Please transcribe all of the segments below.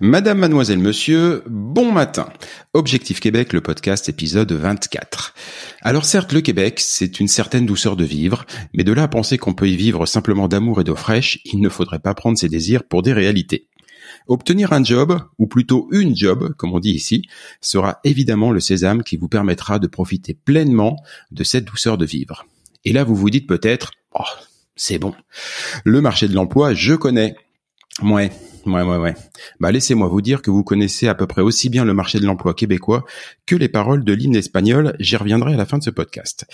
Madame, mademoiselle, monsieur, bon matin. Objectif Québec, le podcast épisode 24. Alors certes, le Québec, c'est une certaine douceur de vivre, mais de là à penser qu'on peut y vivre simplement d'amour et d'eau fraîche, il ne faudrait pas prendre ses désirs pour des réalités. Obtenir un job, ou plutôt une job, comme on dit ici, sera évidemment le sésame qui vous permettra de profiter pleinement de cette douceur de vivre. Et là, vous vous dites peut-être, oh, c'est bon. Le marché de l'emploi, je connais. Ouais, ouais, ouais, ouais. Bah, laissez-moi vous dire que vous connaissez à peu près aussi bien le marché de l'emploi québécois que les paroles de l'hymne espagnol. J'y reviendrai à la fin de ce podcast.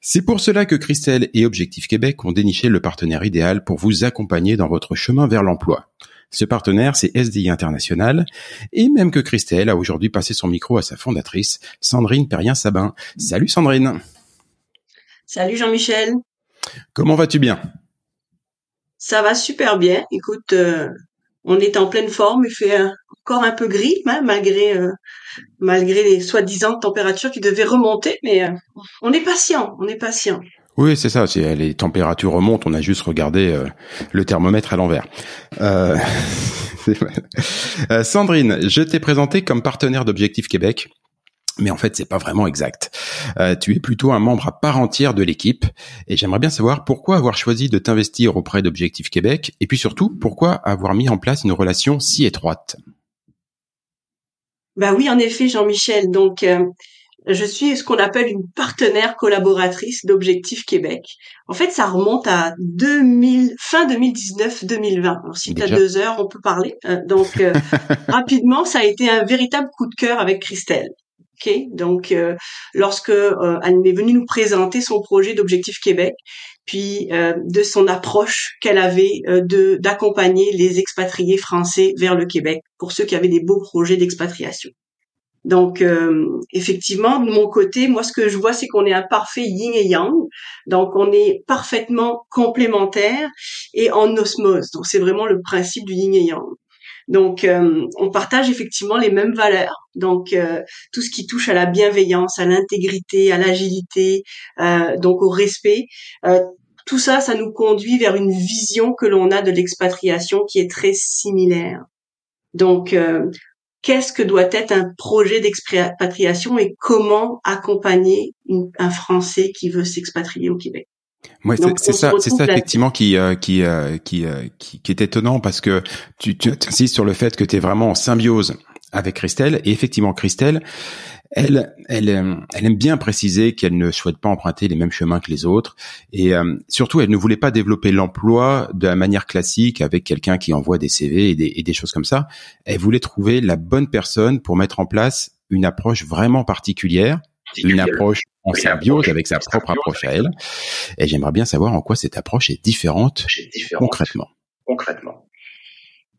C'est pour cela que Christelle et Objectif Québec ont déniché le partenaire idéal pour vous accompagner dans votre chemin vers l'emploi. Ce partenaire, c'est SDI International, et même que Christelle a aujourd'hui passé son micro à sa fondatrice, Sandrine Perrien-Sabin. Salut Sandrine Salut Jean-Michel Comment vas-tu bien? Ça va super bien. Écoute, euh, on est en pleine forme. Il fait encore un peu gris, hein, malgré euh, malgré les soi-disant températures qui devaient remonter, mais euh, on est patient. On est patient. Oui, c'est ça. Les températures remontent. On a juste regardé le thermomètre à l'envers. Sandrine, je t'ai présenté comme partenaire d'Objectif Québec mais en fait c'est pas vraiment exact. Euh, tu es plutôt un membre à part entière de l'équipe et j'aimerais bien savoir pourquoi avoir choisi de t'investir auprès d'Objectif Québec et puis surtout pourquoi avoir mis en place une relation si étroite? Bah oui en effet Jean-Michel donc euh, je suis ce qu'on appelle une partenaire collaboratrice d'Objectif Québec. En fait, ça remonte à 2000, fin 2019-2020. Alors, si tu as deux heures, on peut parler. Euh, donc, rapidement, ça a été un véritable coup de cœur avec Christelle. Donc, euh, lorsque euh, elle est venue nous présenter son projet d'Objectif Québec, puis euh, de son approche qu'elle avait de d'accompagner les expatriés français vers le Québec pour ceux qui avaient des beaux projets d'expatriation. Donc, effectivement, de mon côté, moi, ce que je vois, c'est qu'on est un parfait yin et yang. Donc, on est parfaitement complémentaires et en osmose. Donc, c'est vraiment le principe du yin et yang. Donc, euh, on partage effectivement les mêmes valeurs. Donc, euh, tout ce qui touche à la bienveillance, à l'intégrité, à l'agilité, euh, donc au respect, tout ça, ça nous conduit vers une vision que l'on a de l'expatriation qui est très similaire. Donc, qu'est-ce que doit être un projet d'expatriation et comment accompagner un Français qui veut s'expatrier au Québec? Ouais, c'est ça, c'est ça effectivement qui euh, qui, euh, qui, euh, qui, qui est étonnant parce que tu, tu insistes sur le fait que tu es vraiment en symbiose avec Christelle. Et effectivement Christelle, elle, elle, elle aime bien préciser qu'elle ne souhaite pas emprunter les mêmes chemins que les autres. Et surtout elle ne voulait pas développer l'emploi de la manière classique avec quelqu'un qui envoie des CV et des, et des choses comme ça. Elle voulait trouver la bonne personne pour mettre en place une approche vraiment particulière une approche en symbiose avec sa propre approche à elle. Et j'aimerais bien savoir en quoi cette approche est différente, concrètement. Concrètement.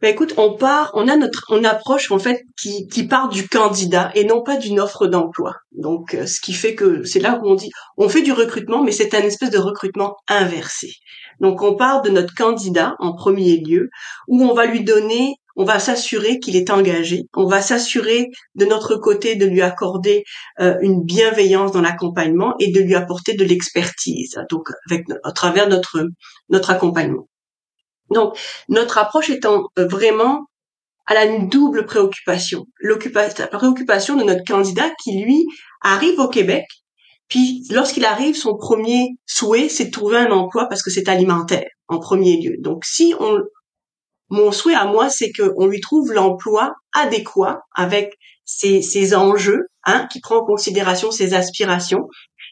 Ben écoute, on part, on a notre, on approche en fait qui, qui part du candidat et non pas d'une offre d'emploi. Donc, euh, ce qui fait que c'est là où on dit, on fait du recrutement, mais c'est un espèce de recrutement inversé. Donc, on part de notre candidat en premier lieu, où on va lui donner on va s'assurer qu'il est engagé, on va s'assurer de notre côté de lui accorder euh, une bienveillance dans l'accompagnement et de lui apporter de l'expertise, donc à travers notre notre accompagnement. Donc notre approche étant euh, vraiment elle a une double préoccupation. La préoccupation de notre candidat qui lui arrive au Québec puis, lorsqu'il arrive, son premier souhait, c'est de trouver un emploi parce que c'est alimentaire, en premier lieu. Donc, si on, mon souhait à moi, c'est qu'on lui trouve l'emploi adéquat avec ses, enjeux, hein, qui prend en considération ses aspirations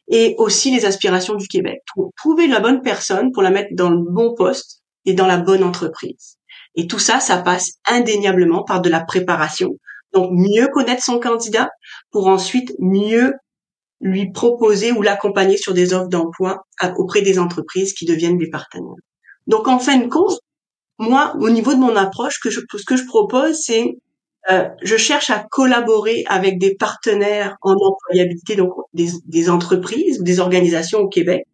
et aussi les aspirations du Québec. Trouver la bonne personne pour la mettre dans le bon poste et dans la bonne entreprise. Et tout ça, ça passe indéniablement par de la préparation. Donc, mieux connaître son candidat pour ensuite mieux lui proposer ou l'accompagner sur des offres d'emploi auprès des entreprises qui deviennent des partenaires. Donc en fin de compte, moi, au niveau de mon approche, ce que je propose, c'est euh, je cherche à collaborer avec des partenaires en employabilité, donc des, des entreprises ou des organisations au Québec,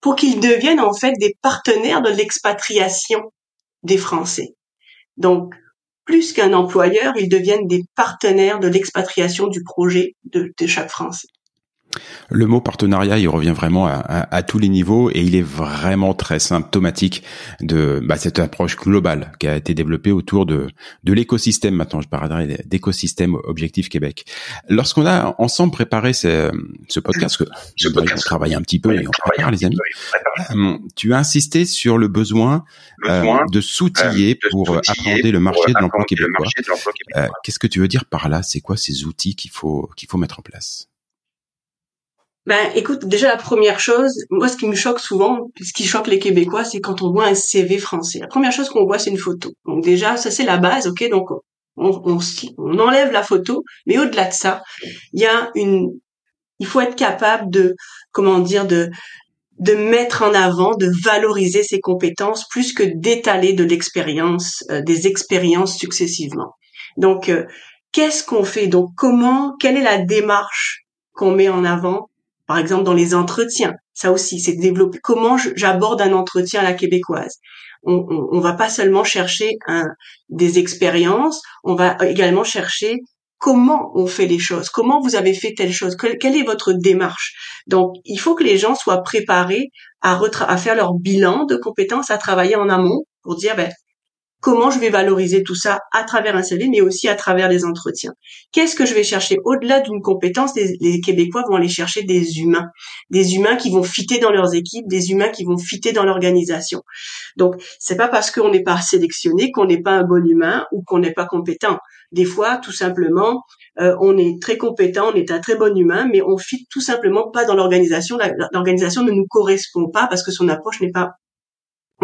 pour qu'ils deviennent en fait des partenaires de l'expatriation des Français. Donc, plus qu'un employeur, ils deviennent des partenaires de l'expatriation du projet de, de chaque Français. Le mot partenariat, il revient vraiment à, tous les niveaux et il est vraiment très symptomatique de bah, cette approche globale qui a été développée autour de, de l'écosystème. Maintenant, je parlerai d'écosystème Objectif Québec. Lorsqu'on a ensemble préparé ce, ce podcast, que ce podcast, on travaille un petit peu et on prépare les amis, euh, tu as insisté sur le besoin, euh, de s'outiller euh, pour appréhender le marché de l'emploi québécois. Qu'est-ce que tu veux dire par là? C'est quoi ces outils qu'il faut qu'il faut mettre en place? Ben, écoute, déjà la première chose, moi ce qui me choque souvent, ce qui choque les Québécois, c'est quand on voit un CV français. La première chose qu'on voit, c'est une photo. Donc déjà, ça c'est la base, ok? Donc on, on, on enlève la photo, mais au-delà de ça, il y a une, il faut être capable de, comment dire, de de mettre en avant, de valoriser ses compétences plus que d'étaler de l'expérience, euh, des expériences successivement. Donc, euh, qu'est-ce qu'on fait? Donc, comment, quelle est la démarche qu'on met en avant par exemple dans les entretiens. Ça aussi, c'est développer comment j'aborde un entretien à la québécoise. On, on, va pas seulement chercher un, des expériences, on va également chercher comment on fait les choses, comment vous avez fait telle chose, quelle est votre démarche. Donc, il faut que les gens soient préparés à, à faire leur bilan de compétences, à travailler en amont pour dire, ben, comment je vais valoriser tout ça à travers un CV, mais aussi à travers les entretiens. Qu'est-ce que je vais chercher au-delà d'une compétence? Les, Québécois vont aller chercher des humains, des humains qui vont fitter dans leurs équipes, des humains qui vont fitter dans l'organisation. Donc, c'est pas parce qu'on n'est pas sélectionné qu'on n'est pas un bon humain ou qu'on n'est pas compétent. Des fois, tout simplement, euh, on est très compétent, on est un très bon humain, mais on fit tout simplement pas dans l'organisation. L'organisation ne nous correspond pas parce que son approche n'est pas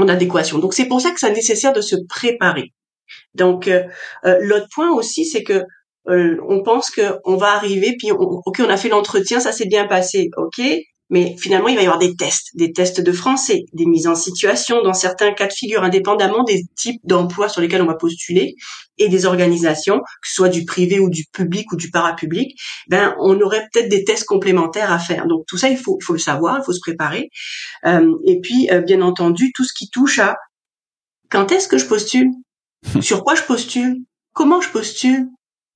adéquation. Donc c'est pour ça que c'est nécessaire de se préparer. Donc euh, euh, l'autre point aussi, c'est que euh, on pense que on va arriver, puis ok, on a fait l'entretien, ça s'est bien passé, ok, mais finalement, il va y avoir des tests, des tests de français, des mises en situation dans certains cas de figure, indépendamment des types d'emplois sur lesquels on va postuler et des organisations, que ce soit du privé ou du public ou du parapublic, ben on aurait peut-être des tests complémentaires à faire. Donc tout ça, il faut, il faut le savoir, il faut se préparer. Euh, et puis, euh, bien entendu, tout ce qui touche à quand est-ce que je postule, sur quoi je postule, comment je postule,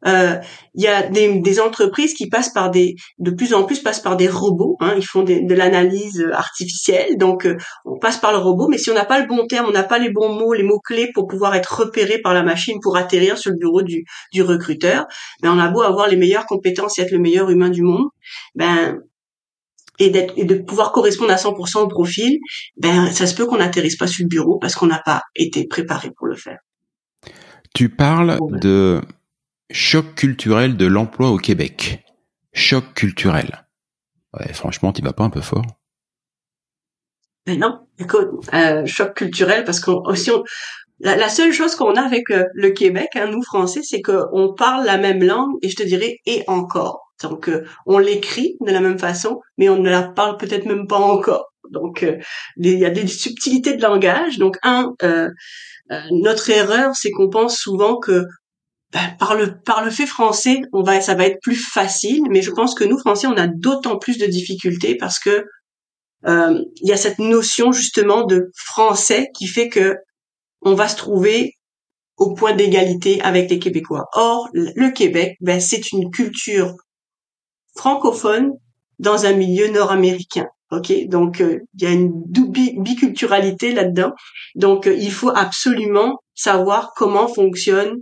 euh, il y a des, des, entreprises qui passent par des, de plus en plus passent par des robots. Hein, ils font de l'analyse artificielle, donc euh, on passe par le robot. Mais si on n'a pas le bon terme, on n'a pas les bons mots, les mots clés pour pouvoir être repéré par la machine pour atterrir sur le bureau du, du recruteur, ben on a beau avoir les meilleures compétences et être le meilleur humain du monde, ben et, d'être, et de pouvoir correspondre à 100% au profil, ben ça se peut qu'on n'atterrisse pas sur le bureau parce qu'on n'a pas été préparé pour le faire. Tu parles de Choc culturel de l'emploi au Québec. Choc culturel. Ouais, franchement, tu vas pas un peu fort Mais non, écoute, euh, choc culturel parce qu'on aussi la, seule chose qu'on a avec euh, le Québec, hein, nous Français, c'est qu'on parle la même langue et je te dirais et encore. Donc euh, on l'écrit de la même façon, mais on ne la parle peut-être même pas encore. Donc il y a des subtilités de langage. Donc un, notre erreur, c'est qu'on pense souvent que par le par le fait français, on va ça va être plus facile, mais je pense que nous français, on a d'autant plus de difficultés parce que euh, il y a cette notion justement de français qui fait que on va se trouver au point d'égalité avec les Québécois. Or, le Québec, ben, c'est une culture francophone dans un milieu nord-américain. Ok, donc euh, il y a une biculturalité là-dedans. Donc euh, il faut absolument savoir comment fonctionne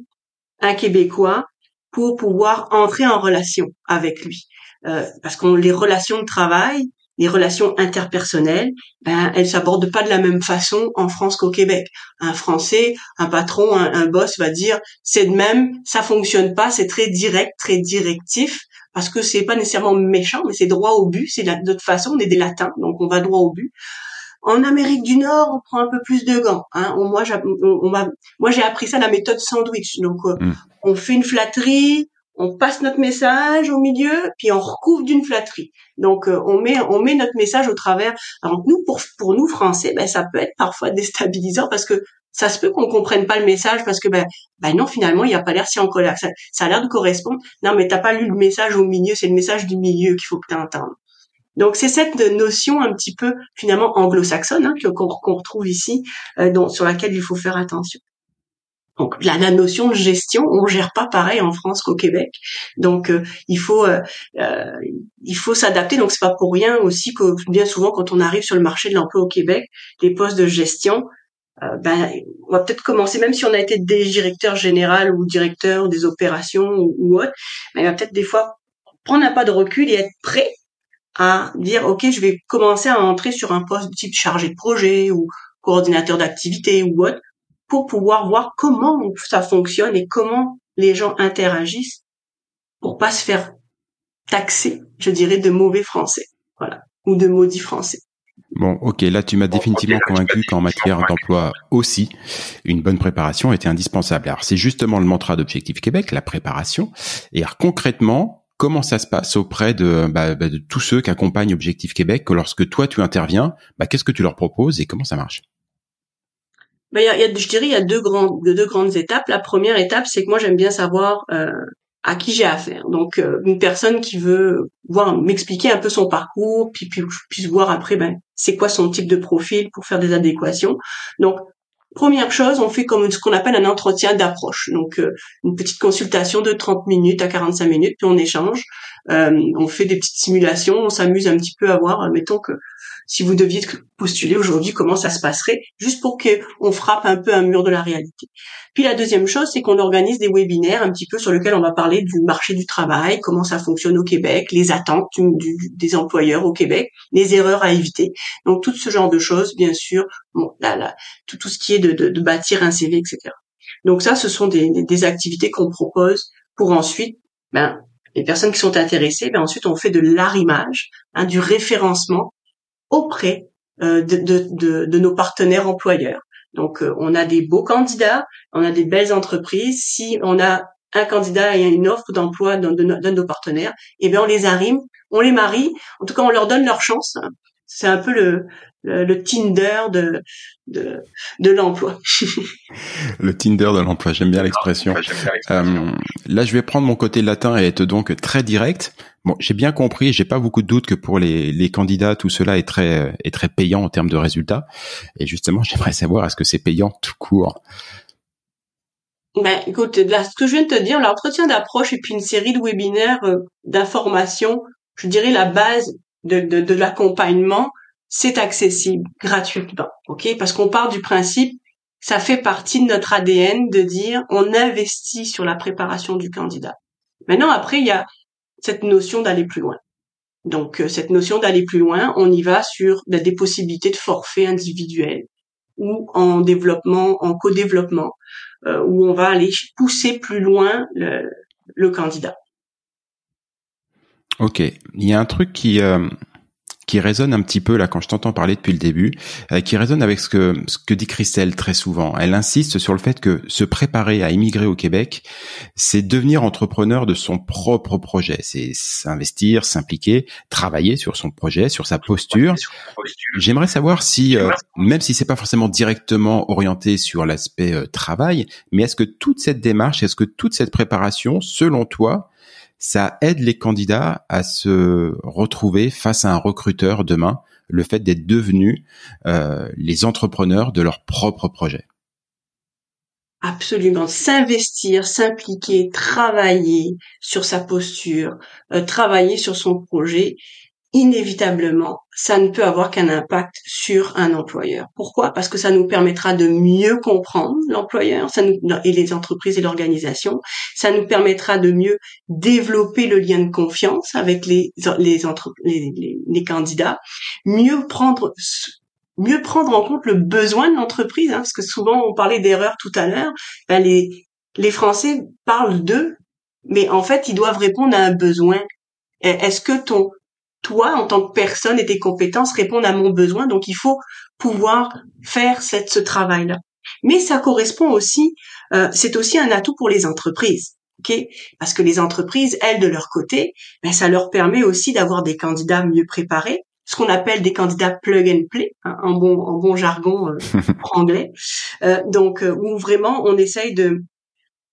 un Québécois pour pouvoir entrer en relation avec lui. Euh, parce que les relations de travail, les relations interpersonnelles, ben elles s'abordent pas de la même façon en France qu'au Québec. Un Français, un patron, un, un boss va dire c'est de même, ça fonctionne pas, c'est très direct, très directif parce que c'est pas nécessairement méchant, mais c'est droit au but. C'est de toute façon, on est des latins, donc on va droit au but. En Amérique du Nord, on prend un peu plus de gants. Hein. moi, j'ai, on, appris ça la méthode sandwich. Donc, euh, hmm. on fait une flatterie, on passe notre message au milieu, puis on recouvre d'une flatterie. Donc, euh, on met, on met notre message au travers. Alors, nous, pour, pour nous Français, ben, ça peut être parfois déstabilisant parce que ça se peut qu'on comprenne pas le message parce que ben, ben non finalement il y a pas l'air si en colère ça, ça a l'air de correspondre non mais t'as pas lu le message au milieu c'est le message du milieu qu'il faut que tu entendes donc c'est cette notion un petit peu finalement anglo-saxonne hein, qu'on retrouve ici euh, sur laquelle il faut faire attention donc la, la, notion de gestion, on gère pas pareil en France qu'au Québec. Donc euh, il faut euh, euh, il faut s'adapter. Donc c'est pas pour rien aussi que bien souvent quand on arrive sur le marché de l'emploi au Québec, les postes de gestion, euh, ben, on va peut-être commencer, même si on a été des directeurs général ou directeur des opérations ou, autre, mais ben, il va peut-être des fois prendre un pas de recul et être prêt à dire, OK, je vais commencer à entrer sur un poste de type chargé de projet ou coordinateur d'activité ou autre, pour pouvoir voir comment ça fonctionne et comment les gens interagissent pour pas se faire taxer, je dirais, de mauvais français, voilà, ou de maudits français. Bon, ok, là tu m'as définitivement convaincu qu'en matière d'emploi aussi, une bonne préparation était indispensable. Alors c'est justement le mantra d'Objectif Québec, la préparation. Et alors concrètement, comment ça se passe auprès de, bah, bah, de tous ceux qui accompagnent Objectif Québec que lorsque toi tu interviens, bah, qu'est-ce que tu leur proposes et comment ça marche? Bah, y a, je dirais il y a deux grandes deux grandes étapes. La première étape, c'est que moi j'aime bien savoir euh, à qui j'ai affaire. Donc euh, une personne qui veut voir m'expliquer un peu son parcours, puis puis je puisse voir après ben c'est quoi son type de profil pour faire des adéquations. Donc première chose, on fait comme ce qu'on appelle un entretien d'approche. Donc euh, une petite consultation de 30 minutes à 45 minutes, puis on échange. Euh, on fait des petites simulations, on s'amuse un petit peu à voir, mettons que si vous deviez postuler aujourd'hui, comment ça se passerait, juste pour qu'on frappe un peu un mur de la réalité. Puis la deuxième chose, c'est qu'on organise des webinaires un petit peu sur lesquels on va parler du marché du travail, comment ça fonctionne au Québec, les attentes des employeurs au Québec, les erreurs à éviter. Donc tout ce genre de choses, bien sûr, bon, là, là, tout, tout ce qui est de, de, bâtir un CV, etc. Donc ça, ce sont des, des activités qu'on propose pour ensuite, ben, les personnes qui sont intéressées, ben ensuite on fait de l'arrimage, hein, du référencement auprès euh, de, nos partenaires employeurs. Donc, euh, on a des beaux candidats, on a des belles entreprises. Si on a un candidat et une offre d'emploi d'un de, nos partenaires, eh bien, on les arrime, on les marie. En tout cas, on leur donne leur chance. C'est un peu le, le, Tinder de de, de l'emploi. le Tinder de l'emploi, j'aime bien l'expression. Euh, là, je vais prendre mon côté latin et être donc très direct. Bon, j'ai bien compris, j'ai pas beaucoup de doutes que pour les, les candidats, tout cela est très est très payant en termes de résultats. Et justement, j'aimerais savoir est-ce que c'est payant tout court? Ben, écoute, là, ce que je viens de te dire, l'entretien d'approche et puis une série de webinaires euh, d'information, je dirais la base de, de, de l'accompagnement, c'est accessible gratuitement, ok? Parce qu'on part du principe, ça fait partie de notre ADN de dire on investit sur la préparation du candidat. Maintenant, après, il y a cette notion d'aller plus loin. Donc, euh, cette notion d'aller plus loin, on y va sur des possibilités de forfait individuel ou en développement, en co-développement, euh, où on va aller pousser plus loin le, le candidat. Ok, il y a un truc qui euh, qui résonne un petit peu là quand je t'entends parler depuis le début, euh, qui résonne avec ce que ce que dit Christelle très souvent. Elle insiste sur le fait que se préparer à immigrer au Québec, c'est devenir entrepreneur de son propre projet, c'est s'investir, s'impliquer, travailler sur son projet, sur sa posture. J'aimerais savoir si, euh, même si c'est pas forcément directement orienté sur l'aspect euh, travail, mais est-ce que toute cette démarche, est-ce que toute cette préparation, selon toi, ça aide les candidats à se retrouver face à un recruteur demain, le fait d'être devenus euh, les entrepreneurs de leur propre projet. Absolument. S'investir, s'impliquer, travailler sur sa posture, euh, travailler sur son projet, inévitablement, ça ne peut avoir qu'un impact sur un employeur. Pourquoi? Parce que ça nous permettra de mieux comprendre l'employeur et les entreprises et l'organisation. Ça nous permettra de mieux développer le lien de confiance avec les candidats, mieux prendre mieux prendre en compte le besoin de l'entreprise, hein, parce que souvent on parlait d'erreurs tout à l'heure. Ben les les Français parlent d'eux, mais en fait ils doivent répondre à un besoin. Est-ce que ton toi en tant que personne et tes compétences répondent à mon besoin Donc il faut pouvoir faire cette, ce travail-là. Mais ça correspond aussi, euh, c'est aussi un atout pour les entreprises. Okay Parce que les entreprises, elles, de leur côté, ben, ça leur permet aussi d'avoir des candidats mieux préparés, ce qu'on appelle des candidats plug and play, hein, en bon en bon jargon euh, anglais. Euh, donc euh, où vraiment on essaye de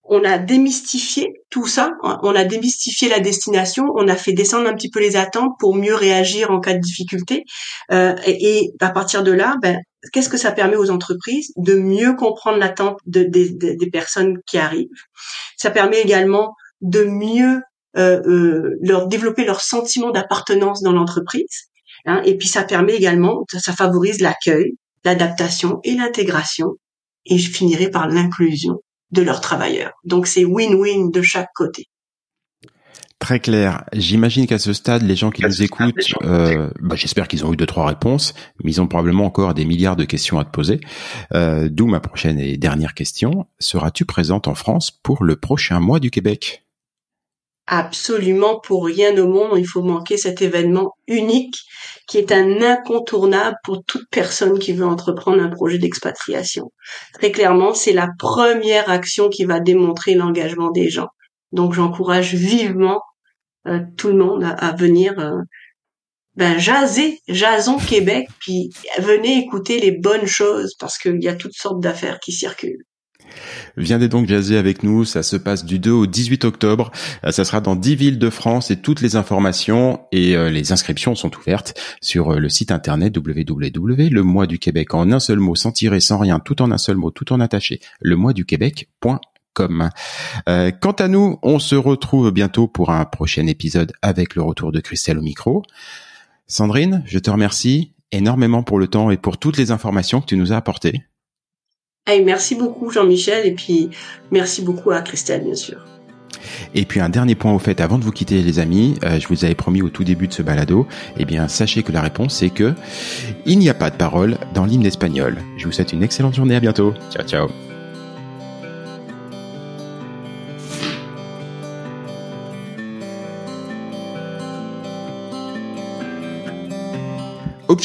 on a démystifié tout ça, on a démystifié la destination, on a fait descendre un petit peu les attentes pour mieux réagir en cas de difficulté. Euh, et, à partir de là, ben, qu'est-ce que ça permet aux entreprises de mieux comprendre l'attente de, des personnes qui arrivent? Ça permet également de mieux euh, euh, leur développer leur sentiment d'appartenance dans l'entreprise. Hein, et puis ça permet également, ça, favorise l'accueil, l'adaptation et l'intégration. Et je finirai par l'inclusion de leurs travailleurs. Donc c'est win-win de chaque côté. Très clair. J'imagine qu'à ce stade, les gens qui nous écoutent, euh, bah, j'espère qu'ils ont eu deux trois réponses, mais ils ont probablement encore des milliards de questions à te poser. Euh, D'où ma prochaine et dernière question seras-tu présente en France pour le prochain mois du Québec? Absolument pour rien au monde, il faut manquer cet événement unique qui est un incontournable pour toute personne qui veut entreprendre un projet d'expatriation. Très clairement, c'est la première action qui va démontrer l'engagement des gens. Donc j'encourage vivement euh, tout le monde à, venir euh, ben, jaser, jasons Québec, puis venez écouter les bonnes choses parce qu'il y a toutes sortes d'affaires qui circulent. Viendez donc jaser avec nous, ça se passe du 2 au 18 octobre, euh, ça sera dans 10 villes de France et toutes les informations et euh, les inscriptions sont ouvertes sur euh, le site internet www. mois du Québec en un seul mot, sans tirer, sans rien, tout en un seul mot, tout en attaché, le mois du Québec.com. quant à nous, on se retrouve bientôt pour un prochain épisode avec le retour de Christelle au micro. Sandrine, je te remercie énormément pour le temps et pour toutes les informations que tu nous as apportées merci beaucoup Jean-Michel et puis merci beaucoup à Christelle bien sûr. Et puis un dernier point au fait, avant de vous quitter les amis, euh, je vous avais promis au tout début de ce balado, eh bien sachez que la réponse c'est que il n'y a pas de parole dans l'hymne espagnol. Je vous souhaite une excellente journée, à bientôt. Ciao ciao.